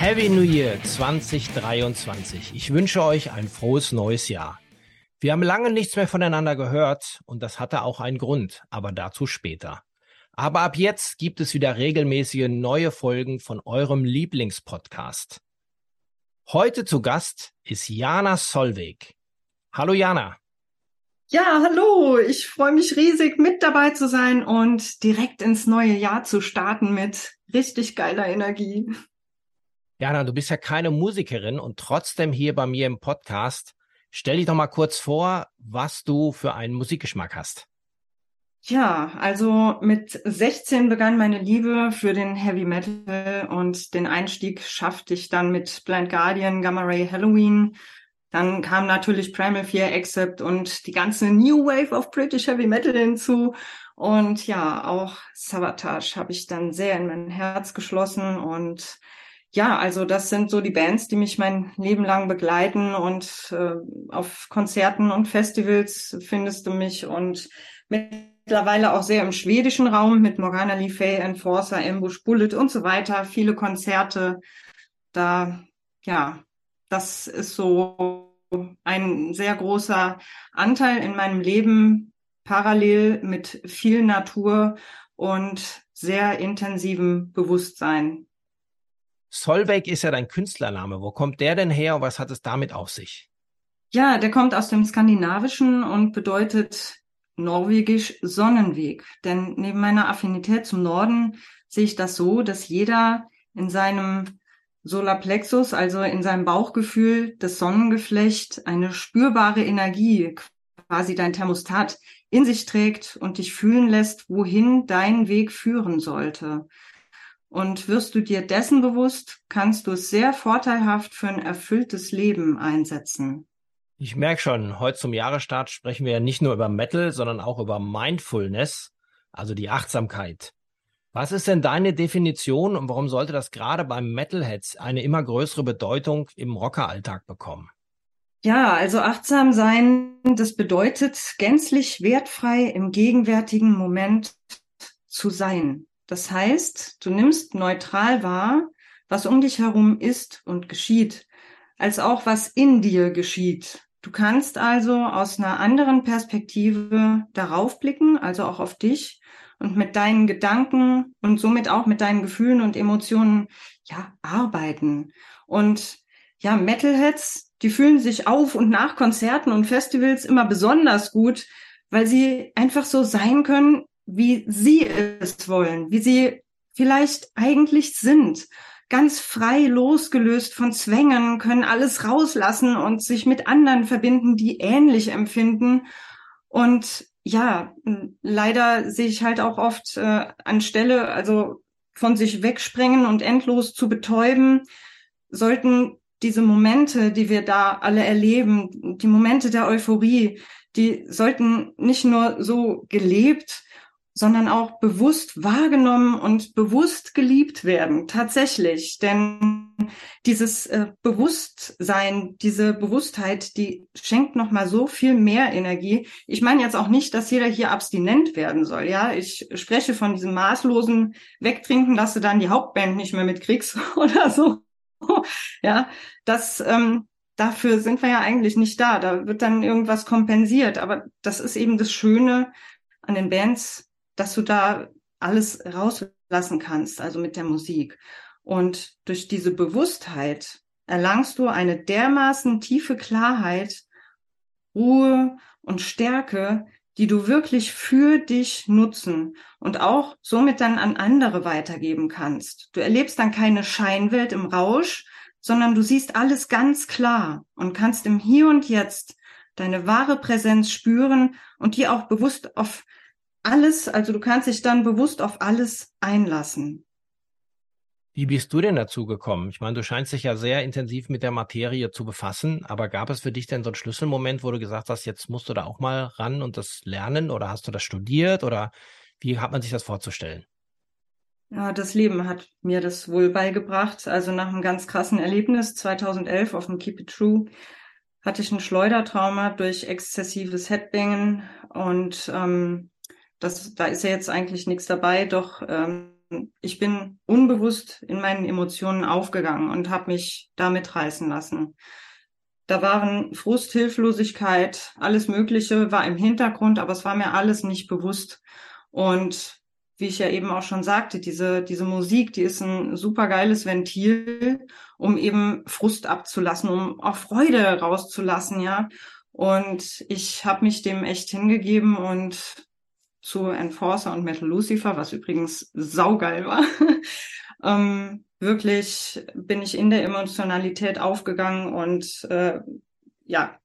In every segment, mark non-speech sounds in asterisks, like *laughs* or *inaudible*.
Happy New Year 2023. Ich wünsche euch ein frohes neues Jahr. Wir haben lange nichts mehr voneinander gehört und das hatte auch einen Grund, aber dazu später. Aber ab jetzt gibt es wieder regelmäßige neue Folgen von eurem Lieblingspodcast. Heute zu Gast ist Jana Solveig. Hallo Jana. Ja, hallo. Ich freue mich riesig, mit dabei zu sein und direkt ins neue Jahr zu starten mit richtig geiler Energie. Jana, du bist ja keine Musikerin und trotzdem hier bei mir im Podcast. Stell dich doch mal kurz vor, was du für einen Musikgeschmack hast. Ja, also mit 16 begann meine Liebe für den Heavy Metal und den Einstieg schaffte ich dann mit Blind Guardian, Gamma Ray Halloween. Dann kam natürlich Primal Fear Accept und die ganze New Wave of British Heavy Metal hinzu. Und ja, auch Sabotage habe ich dann sehr in mein Herz geschlossen und ja, also das sind so die Bands, die mich mein Leben lang begleiten und äh, auf Konzerten und Festivals findest du mich und mittlerweile auch sehr im schwedischen Raum mit Morgana Lee Fay, Enforcer, Ambush Bullet und so weiter, viele Konzerte. Da, ja, das ist so ein sehr großer Anteil in meinem Leben, parallel mit viel Natur und sehr intensivem Bewusstsein. Solveig ist ja dein Künstlername. Wo kommt der denn her und was hat es damit auf sich? Ja, der kommt aus dem Skandinavischen und bedeutet norwegisch Sonnenweg. Denn neben meiner Affinität zum Norden sehe ich das so, dass jeder in seinem Solarplexus, also in seinem Bauchgefühl, das Sonnengeflecht, eine spürbare Energie, quasi dein Thermostat, in sich trägt und dich fühlen lässt, wohin dein Weg führen sollte. Und wirst du dir dessen bewusst, kannst du es sehr vorteilhaft für ein erfülltes Leben einsetzen. Ich merke schon, heute zum Jahresstart sprechen wir ja nicht nur über Metal, sondern auch über Mindfulness, also die Achtsamkeit. Was ist denn deine Definition und warum sollte das gerade beim Metalheads eine immer größere Bedeutung im Rockeralltag bekommen? Ja, also achtsam sein, das bedeutet gänzlich wertfrei im gegenwärtigen Moment zu sein. Das heißt, du nimmst neutral wahr, was um dich herum ist und geschieht, als auch was in dir geschieht. Du kannst also aus einer anderen Perspektive darauf blicken, also auch auf dich und mit deinen Gedanken und somit auch mit deinen Gefühlen und Emotionen ja arbeiten. Und ja, Metalheads, die fühlen sich auf und nach Konzerten und Festivals immer besonders gut, weil sie einfach so sein können, wie sie es wollen, wie sie vielleicht eigentlich sind. Ganz frei losgelöst von Zwängen, können alles rauslassen und sich mit anderen verbinden, die ähnlich empfinden. Und ja, leider sehe ich halt auch oft äh, anstelle, also von sich wegspringen und endlos zu betäuben, sollten diese Momente, die wir da alle erleben, die Momente der Euphorie, die sollten nicht nur so gelebt, sondern auch bewusst wahrgenommen und bewusst geliebt werden, tatsächlich. Denn dieses äh, Bewusstsein, diese Bewusstheit, die schenkt nochmal so viel mehr Energie. Ich meine jetzt auch nicht, dass jeder hier abstinent werden soll. Ja, ich spreche von diesem maßlosen Wegtrinken, dass du dann die Hauptband nicht mehr mitkriegst *laughs* oder so. ja, das, ähm, dafür sind wir ja eigentlich nicht da. Da wird dann irgendwas kompensiert. Aber das ist eben das Schöne an den Bands, dass du da alles rauslassen kannst, also mit der Musik. Und durch diese Bewusstheit erlangst du eine dermaßen tiefe Klarheit, Ruhe und Stärke, die du wirklich für dich nutzen und auch somit dann an andere weitergeben kannst. Du erlebst dann keine Scheinwelt im Rausch, sondern du siehst alles ganz klar und kannst im Hier und Jetzt deine wahre Präsenz spüren und die auch bewusst auf alles, also du kannst dich dann bewusst auf alles einlassen. Wie bist du denn dazu gekommen? Ich meine, du scheinst dich ja sehr intensiv mit der Materie zu befassen, aber gab es für dich denn so einen Schlüsselmoment, wo du gesagt hast, jetzt musst du da auch mal ran und das lernen oder hast du das studiert oder wie hat man sich das vorzustellen? Ja, das Leben hat mir das wohl beigebracht. Also nach einem ganz krassen Erlebnis 2011 auf dem Keep It True hatte ich ein Schleudertrauma durch exzessives Headbangen und ähm, das, da ist ja jetzt eigentlich nichts dabei, doch ähm, ich bin unbewusst in meinen Emotionen aufgegangen und habe mich damit reißen lassen. Da waren Frust, Hilflosigkeit, alles Mögliche war im Hintergrund, aber es war mir alles nicht bewusst. Und wie ich ja eben auch schon sagte, diese, diese Musik, die ist ein super geiles Ventil, um eben Frust abzulassen, um auch Freude rauszulassen, ja. Und ich habe mich dem echt hingegeben und zu Enforcer und Metal Lucifer, was übrigens saugeil war. *laughs* ähm, wirklich bin ich in der Emotionalität aufgegangen und äh, ja,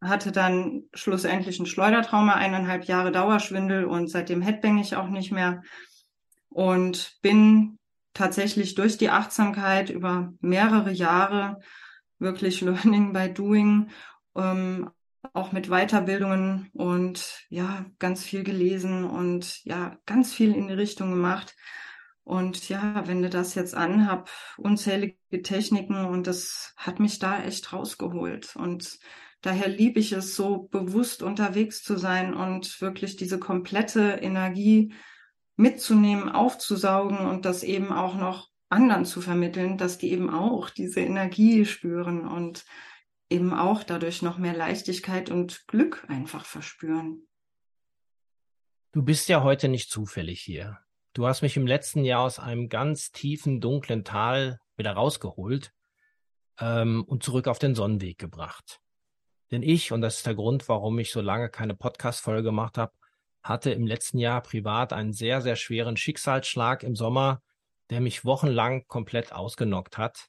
hatte dann schlussendlich ein Schleudertrauma, eineinhalb Jahre Dauerschwindel und seitdem headbang ich auch nicht mehr und bin tatsächlich durch die Achtsamkeit über mehrere Jahre wirklich *laughs* Learning by Doing ähm, auch mit Weiterbildungen und ja, ganz viel gelesen und ja, ganz viel in die Richtung gemacht. Und ja, wende das jetzt an, habe unzählige Techniken und das hat mich da echt rausgeholt. Und daher liebe ich es, so bewusst unterwegs zu sein und wirklich diese komplette Energie mitzunehmen, aufzusaugen und das eben auch noch anderen zu vermitteln, dass die eben auch diese Energie spüren und eben auch dadurch noch mehr Leichtigkeit und Glück einfach verspüren. Du bist ja heute nicht zufällig hier. Du hast mich im letzten Jahr aus einem ganz tiefen, dunklen Tal wieder rausgeholt ähm, und zurück auf den Sonnenweg gebracht. Denn ich, und das ist der Grund, warum ich so lange keine Podcast-Folge gemacht habe, hatte im letzten Jahr privat einen sehr, sehr schweren Schicksalsschlag im Sommer, der mich wochenlang komplett ausgenockt hat.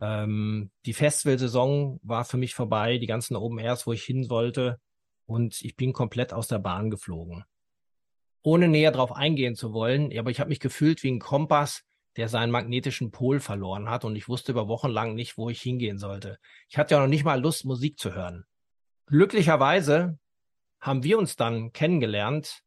Ähm, die Festivalsaison war für mich vorbei, die ganzen Open Airs, wo ich hin wollte. Und ich bin komplett aus der Bahn geflogen. Ohne näher darauf eingehen zu wollen, aber ich habe mich gefühlt wie ein Kompass, der seinen magnetischen Pol verloren hat und ich wusste über Wochen lang nicht, wo ich hingehen sollte. Ich hatte ja noch nicht mal Lust, Musik zu hören. Glücklicherweise haben wir uns dann kennengelernt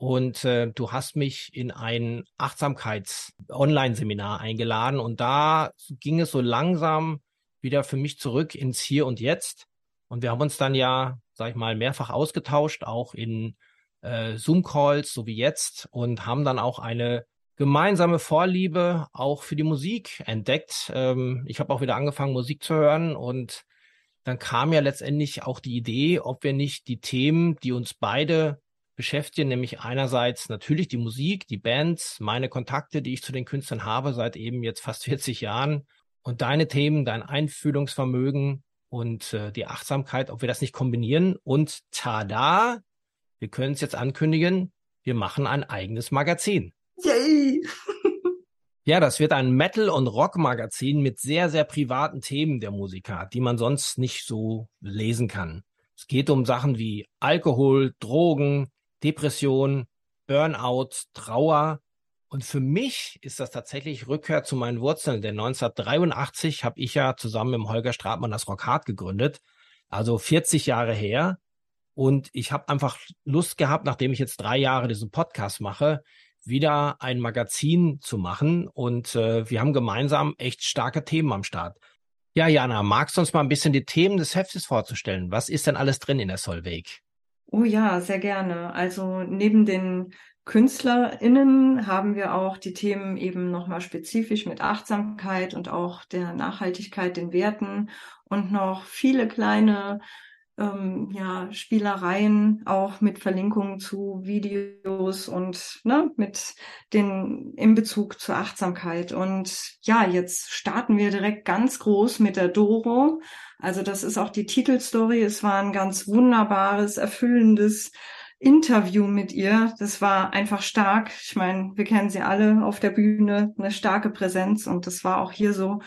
und äh, du hast mich in ein Achtsamkeits-Online-Seminar eingeladen und da ging es so langsam wieder für mich zurück ins Hier und Jetzt. Und wir haben uns dann ja, sag ich mal, mehrfach ausgetauscht, auch in äh, Zoom-Calls, so wie jetzt, und haben dann auch eine gemeinsame Vorliebe auch für die Musik entdeckt. Ähm, ich habe auch wieder angefangen, Musik zu hören und dann kam ja letztendlich auch die Idee, ob wir nicht die Themen, die uns beide beschäftigen nämlich einerseits natürlich die Musik, die Bands, meine Kontakte, die ich zu den Künstlern habe seit eben jetzt fast *laughs* 40 Jahren und deine Themen, dein Einfühlungsvermögen und äh, die Achtsamkeit, ob wir das nicht kombinieren und tada, wir können es jetzt ankündigen, wir machen ein eigenes Magazin. Yay! ja, das wird ein Metal- und Rock-Magazin mit sehr, sehr privaten Themen der Musiker, die man sonst nicht so lesen kann. Es geht um Sachen wie Alkohol, Drogen, Depression, Burnout, Trauer. Und für mich ist das tatsächlich Rückkehr zu meinen Wurzeln, denn 1983 habe ich ja zusammen mit Holger Stratmann das Rock Hard gegründet, also 40 Jahre her. Und ich habe einfach Lust gehabt, nachdem ich jetzt drei Jahre diesen Podcast mache, wieder ein Magazin zu machen. Und äh, wir haben gemeinsam echt starke Themen am Start. Ja, Jana, magst du uns mal ein bisschen die Themen des Heftes vorzustellen? Was ist denn alles drin in der Solveig? Oh ja, sehr gerne. Also neben den KünstlerInnen haben wir auch die Themen eben nochmal spezifisch mit Achtsamkeit und auch der Nachhaltigkeit, den Werten und noch viele kleine ähm, ja, Spielereien auch mit Verlinkungen zu Videos und ne, mit den in Bezug zur Achtsamkeit. Und ja, jetzt starten wir direkt ganz groß mit der Doro. Also das ist auch die Titelstory. Es war ein ganz wunderbares, erfüllendes Interview mit ihr. Das war einfach stark. Ich meine, wir kennen sie alle auf der Bühne, eine starke Präsenz und das war auch hier so.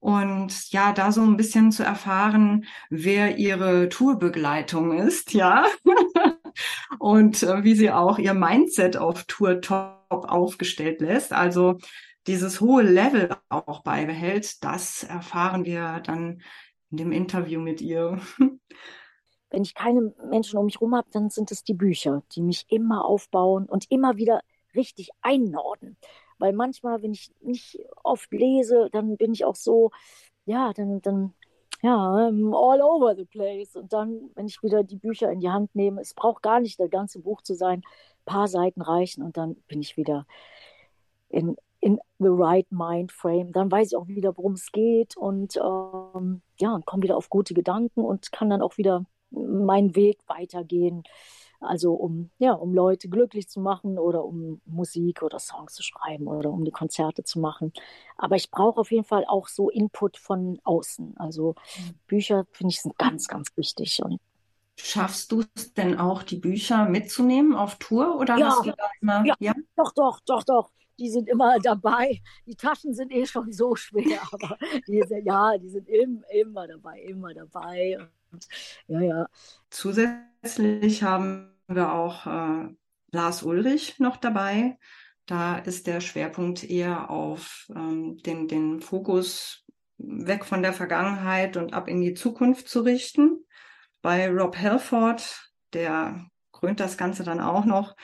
Und ja, da so ein bisschen zu erfahren, wer ihre Tourbegleitung ist, ja. *laughs* und äh, wie sie auch ihr Mindset auf Tour top aufgestellt lässt. Also dieses hohe Level auch beibehält, das erfahren wir dann in dem Interview mit ihr. *laughs* Wenn ich keine Menschen um mich herum habe, dann sind es die Bücher, die mich immer aufbauen und immer wieder richtig einnorden. Weil manchmal, wenn ich nicht oft lese, dann bin ich auch so, ja, dann, dann, ja, all over the place. Und dann, wenn ich wieder die Bücher in die Hand nehme, es braucht gar nicht das ganze Buch zu sein, ein paar Seiten reichen und dann bin ich wieder in, in the right mind frame. Dann weiß ich auch wieder, worum es geht und ähm, ja, und komme wieder auf gute Gedanken und kann dann auch wieder meinen Weg weitergehen. Also um, ja, um Leute glücklich zu machen oder um Musik oder Songs zu schreiben oder um die Konzerte zu machen. Aber ich brauche auf jeden Fall auch so Input von außen. Also mhm. Bücher finde ich sind ganz, ganz wichtig. Und Schaffst du es denn auch, die Bücher mitzunehmen auf Tour oder ja, hast du da immer? Ja, ja, doch, doch, doch, doch. Die sind immer dabei. Die Taschen sind eh schon so schwer, *laughs* aber die sind, ja, die sind im, immer dabei, immer dabei. Und, ja, ja. Zusätzlich haben wir auch äh, Lars Ulrich noch dabei. Da ist der Schwerpunkt eher auf ähm, den, den Fokus weg von der Vergangenheit und ab in die Zukunft zu richten. Bei Rob Halford, der krönt das Ganze dann auch noch.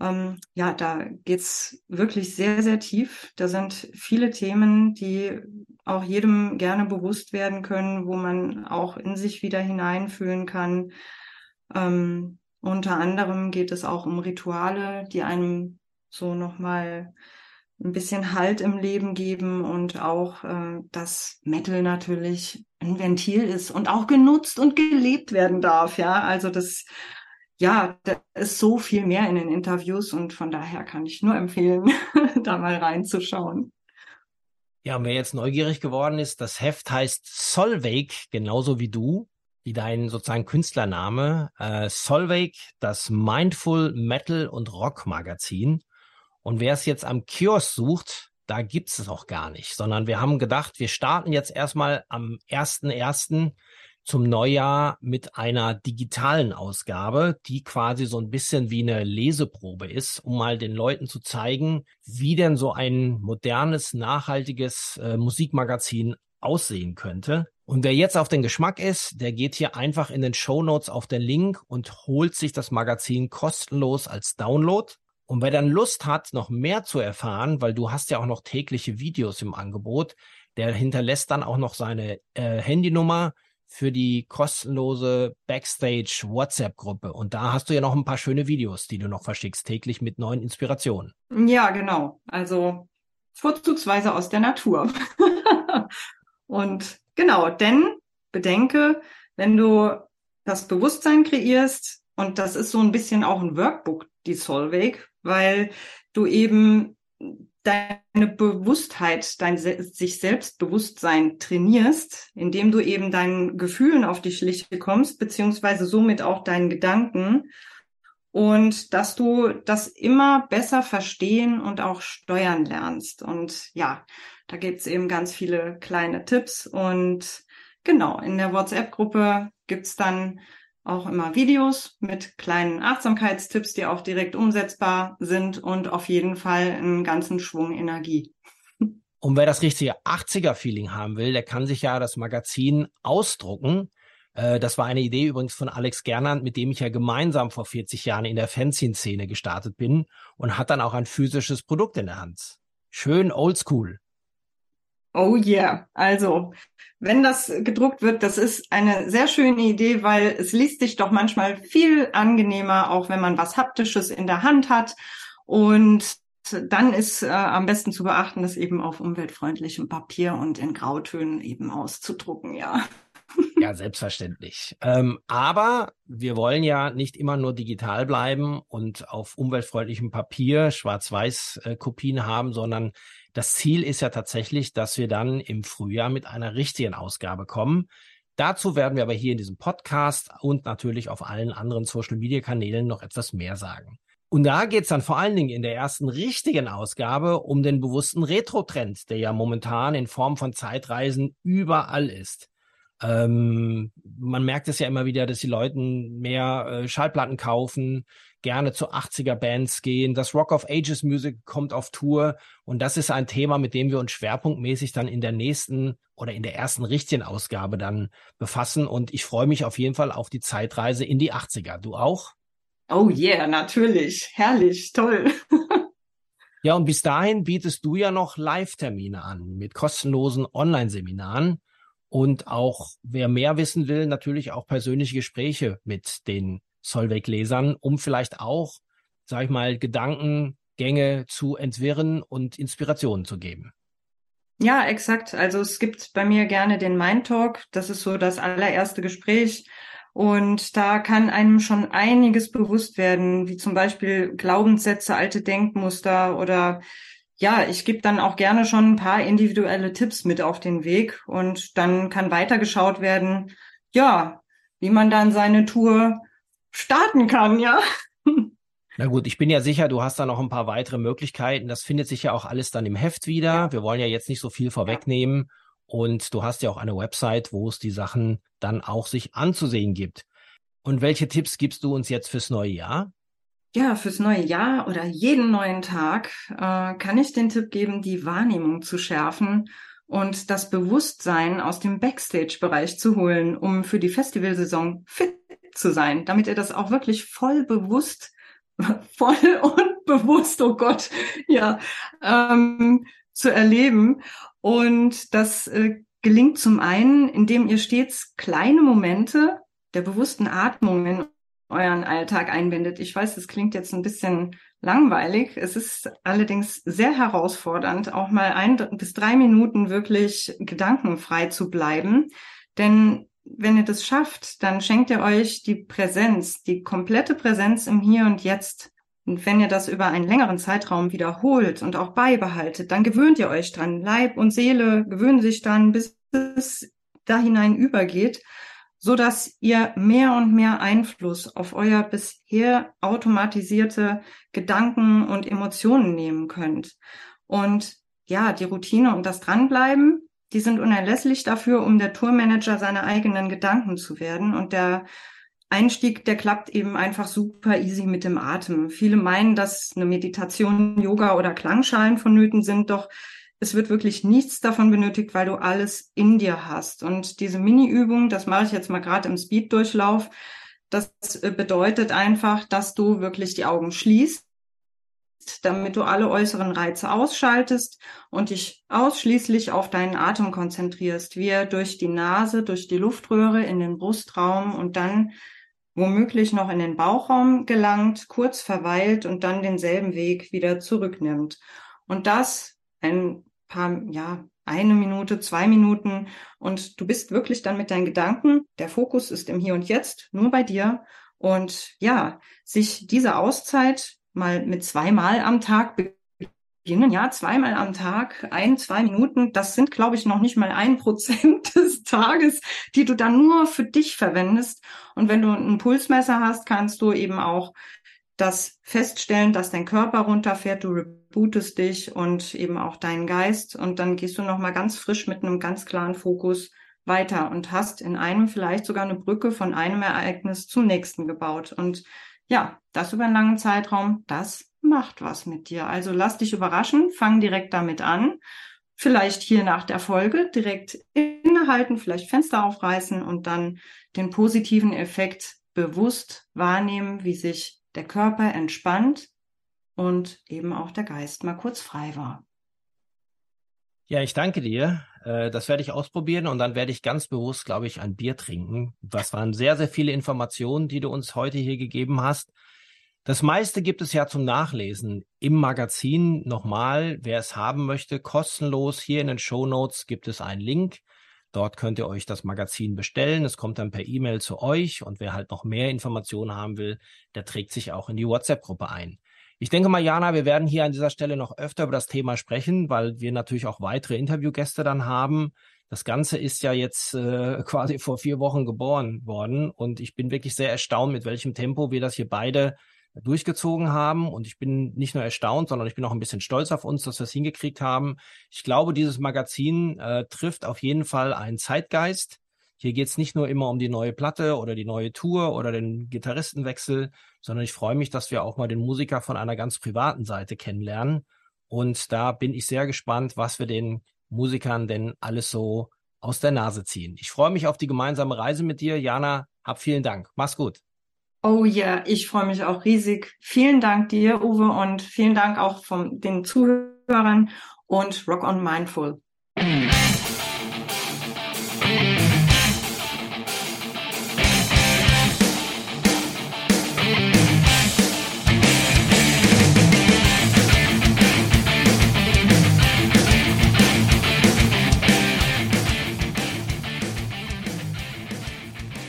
Ähm, ja, da geht's wirklich sehr, sehr tief. Da sind viele Themen, die auch jedem gerne bewusst werden können, wo man auch in sich wieder hineinfühlen kann. Ähm, unter anderem geht es auch um Rituale, die einem so nochmal ein bisschen Halt im Leben geben und auch, äh, dass Metal natürlich ein Ventil ist und auch genutzt und gelebt werden darf. Ja, also das, ja, da ist so viel mehr in den Interviews und von daher kann ich nur empfehlen, *laughs* da mal reinzuschauen. Ja, und wer jetzt neugierig geworden ist, das Heft heißt Solveig, genauso wie du, wie dein sozusagen Künstlername. Äh, Solveig, das Mindful Metal und Rock Magazin. Und wer es jetzt am Kiosk sucht, da gibt's es auch gar nicht, sondern wir haben gedacht, wir starten jetzt erstmal am 1.1. zum Neujahr mit einer digitalen Ausgabe, die quasi so ein bisschen wie eine Leseprobe ist, um mal den Leuten zu zeigen, wie denn so ein modernes, nachhaltiges äh, Musikmagazin aussehen könnte. Und wer jetzt auf den Geschmack ist, der geht hier einfach in den Show Notes auf den Link und holt sich das Magazin kostenlos als Download. Und wer dann Lust hat, noch mehr zu erfahren, weil du hast ja auch noch tägliche Videos im Angebot, der hinterlässt dann auch noch seine äh, Handynummer für die kostenlose Backstage WhatsApp-Gruppe. Und da hast du ja noch ein paar schöne Videos, die du noch verschickst, täglich mit neuen Inspirationen. Ja, genau. Also vorzugsweise aus der Natur. *laughs* Und genau, denn bedenke, wenn du das Bewusstsein kreierst, und das ist so ein bisschen auch ein Workbook, die Solveig, weil du eben deine Bewusstheit, dein sich Selbstbewusstsein trainierst, indem du eben deinen Gefühlen auf die Schliche kommst, beziehungsweise somit auch deinen Gedanken und dass du das immer besser verstehen und auch steuern lernst. Und ja, da gibt's eben ganz viele kleine Tipps und genau, in der WhatsApp-Gruppe gibt's dann auch immer Videos mit kleinen Achtsamkeitstipps, die auch direkt umsetzbar sind und auf jeden Fall einen ganzen Schwung Energie. Und wer das richtige 80er-Feeling haben will, der kann sich ja das Magazin ausdrucken. Äh, das war eine Idee übrigens von Alex Gernand, mit dem ich ja gemeinsam vor 40 Jahren in der Fanzine-Szene gestartet bin und hat dann auch ein physisches Produkt in der Hand. Schön oldschool. Oh yeah. Also, wenn das gedruckt wird, das ist eine sehr schöne Idee, weil es liest sich doch manchmal viel angenehmer, auch wenn man was Haptisches in der Hand hat. Und dann ist äh, am besten zu beachten, das eben auf umweltfreundlichem Papier und in Grautönen eben auszudrucken, ja. Ja, selbstverständlich. Ähm, aber wir wollen ja nicht immer nur digital bleiben und auf umweltfreundlichem Papier Schwarz-Weiß-Kopien äh, haben, sondern das Ziel ist ja tatsächlich, dass wir dann im Frühjahr mit einer richtigen Ausgabe kommen. Dazu werden wir aber hier in diesem Podcast und natürlich auf allen anderen Social-Media-Kanälen noch etwas mehr sagen. Und da geht's dann vor allen Dingen in der ersten richtigen Ausgabe um den bewussten Retro-Trend, der ja momentan in Form von Zeitreisen überall ist. Ähm, man merkt es ja immer wieder, dass die Leute mehr äh, Schallplatten kaufen, gerne zu 80er Bands gehen. Das Rock of Ages Music kommt auf Tour und das ist ein Thema, mit dem wir uns schwerpunktmäßig dann in der nächsten oder in der ersten richtigen Ausgabe dann befassen und ich freue mich auf jeden Fall auf die Zeitreise in die 80er. Du auch? Oh yeah, natürlich. Herrlich, toll. *laughs* ja, und bis dahin bietest du ja noch Live-Termine an mit kostenlosen Online-Seminaren und auch, wer mehr wissen will, natürlich auch persönliche Gespräche mit den Solveig-Lesern, um vielleicht auch, sag ich mal, Gedankengänge zu entwirren und Inspirationen zu geben. Ja, exakt. Also es gibt bei mir gerne den Mind Talk. Das ist so das allererste Gespräch und da kann einem schon einiges bewusst werden, wie zum Beispiel Glaubenssätze, alte Denkmuster oder ja, ich gebe dann auch gerne schon ein paar individuelle Tipps mit auf den Weg und dann kann weitergeschaut werden, ja, wie man dann seine Tour starten kann, ja. *laughs* Na gut, ich bin ja sicher, du hast da noch ein paar weitere Möglichkeiten. Das findet sich ja auch alles dann im Heft wieder. Ja. Wir wollen ja jetzt nicht so viel vorwegnehmen. Und du hast ja auch eine Website, wo es die Sachen dann auch sich anzusehen gibt. Und welche Tipps gibst du uns jetzt fürs neue Jahr? Ja, fürs neue Jahr oder jeden neuen Tag äh, kann ich den Tipp geben, die Wahrnehmung zu schärfen und das Bewusstsein aus dem Backstage-Bereich zu holen, um für die Festivalsaison fit zu sein, damit ihr das auch wirklich voll bewusst, *laughs* voll und bewusst, oh Gott, *laughs* ja, ähm, zu erleben. Und das äh, gelingt zum einen, indem ihr stets kleine Momente der bewussten Atmung in euren Alltag einbindet. Ich weiß, das klingt jetzt ein bisschen langweilig. Es ist allerdings sehr herausfordernd, auch mal ein bis drei Minuten wirklich gedankenfrei zu bleiben. Denn wenn ihr das schafft, dann schenkt ihr euch die Präsenz, die komplette Präsenz im Hier und Jetzt. Und wenn ihr das über einen längeren Zeitraum wiederholt und auch beibehaltet, dann gewöhnt ihr euch dran. Leib und Seele gewöhnen sich dann, bis es da hinein übergeht, so dass ihr mehr und mehr Einfluss auf euer bisher automatisierte Gedanken und Emotionen nehmen könnt. Und ja, die Routine und das Dranbleiben, die sind unerlässlich dafür, um der Tourmanager seiner eigenen Gedanken zu werden und der Einstieg, der klappt eben einfach super easy mit dem Atem. Viele meinen, dass eine Meditation, Yoga oder Klangschalen vonnöten sind, doch es wird wirklich nichts davon benötigt, weil du alles in dir hast. Und diese Mini-Übung, das mache ich jetzt mal gerade im Speed-Durchlauf, das äh, bedeutet einfach, dass du wirklich die Augen schließt, damit du alle äußeren Reize ausschaltest und dich ausschließlich auf deinen Atem konzentrierst, wie er durch die Nase, durch die Luftröhre in den Brustraum und dann womöglich noch in den Bauchraum gelangt, kurz verweilt und dann denselben Weg wieder zurücknimmt. Und das ein paar, ja, eine Minute, zwei Minuten und du bist wirklich dann mit deinen Gedanken, der Fokus ist im Hier und Jetzt, nur bei dir und ja, sich diese Auszeit mal mit zweimal am Tag beginnen, ja, zweimal am Tag, ein, zwei Minuten, das sind, glaube ich, noch nicht mal ein Prozent *laughs* des Tages, die du dann nur für dich verwendest. Und wenn du ein Pulsmesser hast, kannst du eben auch das feststellen, dass dein Körper runterfährt, du rebootest dich und eben auch deinen Geist und dann gehst du nochmal ganz frisch mit einem ganz klaren Fokus weiter und hast in einem vielleicht sogar eine Brücke von einem Ereignis zum nächsten gebaut. Und ja, das über einen langen Zeitraum, das macht was mit dir. Also lass dich überraschen, fang direkt damit an. Vielleicht hier nach der Folge direkt innehalten, vielleicht Fenster aufreißen und dann den positiven Effekt bewusst wahrnehmen, wie sich der Körper entspannt und eben auch der Geist mal kurz frei war. Ja, ich danke dir. Äh, das werde ich ausprobieren und dann werde ich ganz bewusst, glaube ich, ein Bier trinken. Das waren sehr, sehr viele Informationen, die du uns heute hier gegeben hast. Das meiste gibt es ja zum Nachlesen im Magazin. Nochmal, wer es haben möchte, kostenlos. Hier in den Show Notes gibt es einen Link. Dort könnt ihr euch das Magazin bestellen. Es kommt dann per E-Mail zu euch und wer halt noch mehr Informationen haben will, der trägt sich auch in die WhatsApp-Gruppe ein. Ich denke mal, Jana, wir werden hier an dieser Stelle noch öfter über das Thema sprechen, weil wir natürlich auch weitere Interviewgäste dann haben. Das Ganze ist ja jetzt äh, *laughs* quasi vor vier Wochen geboren worden und ich bin wirklich sehr erstaunt, mit welchem Tempo wir das hier beide durchgezogen haben. Und ich bin nicht nur erstaunt, sondern ich bin auch ein bisschen stolz auf uns, dass wir es hingekriegt haben. Ich glaube, dieses Magazin äh, trifft auf jeden Fall einen Zeitgeist. Hier geht es nicht nur immer um die neue Platte oder die neue Tour oder den Gitarristenwechsel, sondern ich freue mich, dass wir auch mal den Musiker von einer ganz privaten Seite kennenlernen. Und da bin ich sehr gespannt, was wir den Musikern denn alles so aus der Nase ziehen. Ich freue mich auf die gemeinsame Reise mit dir. Jana, hab vielen Dank. Mach's gut. Oh ja, yeah, ich freue mich auch riesig. Vielen Dank dir, Uwe, und vielen Dank auch von den Zuhörern und Rock on Mindful.